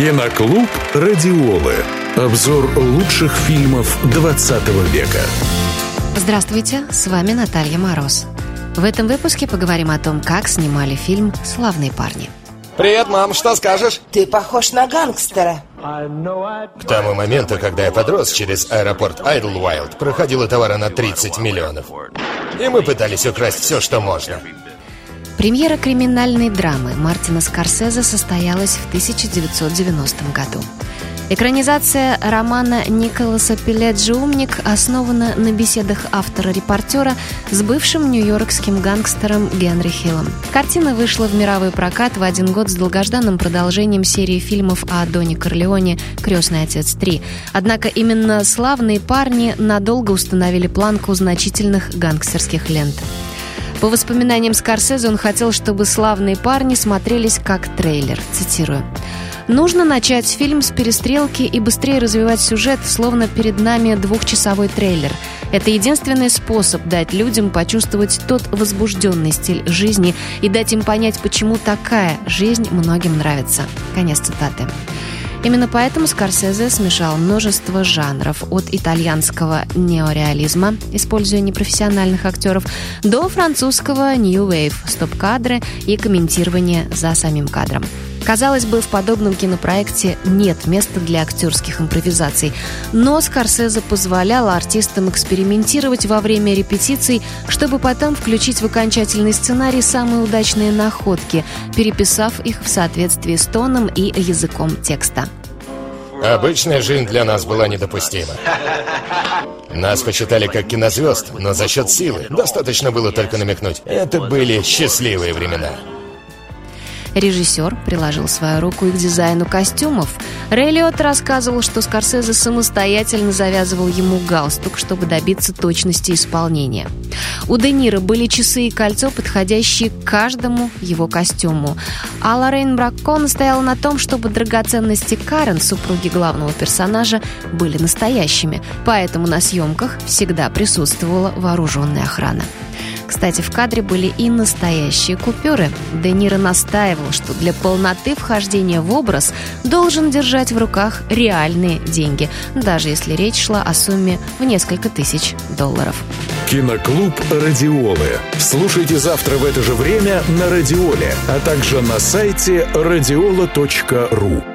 Киноклуб «Радиолы». Обзор лучших фильмов 20 века. Здравствуйте, с вами Наталья Мороз. В этом выпуске поговорим о том, как снимали фильм «Славные парни». Привет, мам, что скажешь? Ты похож на гангстера. К тому моменту, когда я подрос, через аэропорт Айдлвайлд проходило товара на 30 миллионов. И мы пытались украсть все, что можно. Премьера криминальной драмы Мартина Скорсезе состоялась в 1990 году. Экранизация романа Николаса Пеледжи «Умник» основана на беседах автора-репортера с бывшим нью-йоркским гангстером Генри Хиллом. Картина вышла в мировой прокат в один год с долгожданным продолжением серии фильмов о Доне Корлеоне «Крестный отец 3». Однако именно «Славные парни» надолго установили планку значительных гангстерских лент. По воспоминаниям Скорсезе он хотел, чтобы «Славные парни» смотрелись как трейлер. Цитирую. Нужно начать фильм с перестрелки и быстрее развивать сюжет, словно перед нами двухчасовой трейлер. Это единственный способ дать людям почувствовать тот возбужденный стиль жизни и дать им понять, почему такая жизнь многим нравится. Конец цитаты. Именно поэтому Скорсезе смешал множество жанров от итальянского неореализма, используя непрофессиональных актеров, до французского New Wave, стоп-кадры и комментирование за самим кадром. Казалось бы, в подобном кинопроекте нет места для актерских импровизаций, но Скорсезе позволял артистам экспериментировать во время репетиций, чтобы потом включить в окончательный сценарий самые удачные находки, переписав их в соответствии с тоном и языком текста. Обычная жизнь для нас была недопустима. Нас почитали как кинозвезд, но за счет силы. Достаточно было только намекнуть. Это были счастливые времена. Режиссер приложил свою руку и к дизайну костюмов. Рэй Лиотт рассказывал, что Скорсезе самостоятельно завязывал ему галстук, чтобы добиться точности исполнения. У Де Ниро были часы и кольцо, подходящие к каждому его костюму. А Лоррейн Бракко настояла на том, чтобы драгоценности Карен, супруги главного персонажа, были настоящими, поэтому на съемках всегда присутствовала вооруженная охрана. Кстати, в кадре были и настоящие купюры. Де Ниро настаивал, что для полноты вхождения в образ должен держать в руках реальные деньги, даже если речь шла о сумме в несколько тысяч долларов. Киноклуб «Радиолы». Слушайте завтра в это же время на «Радиоле», а также на сайте радиола.ру.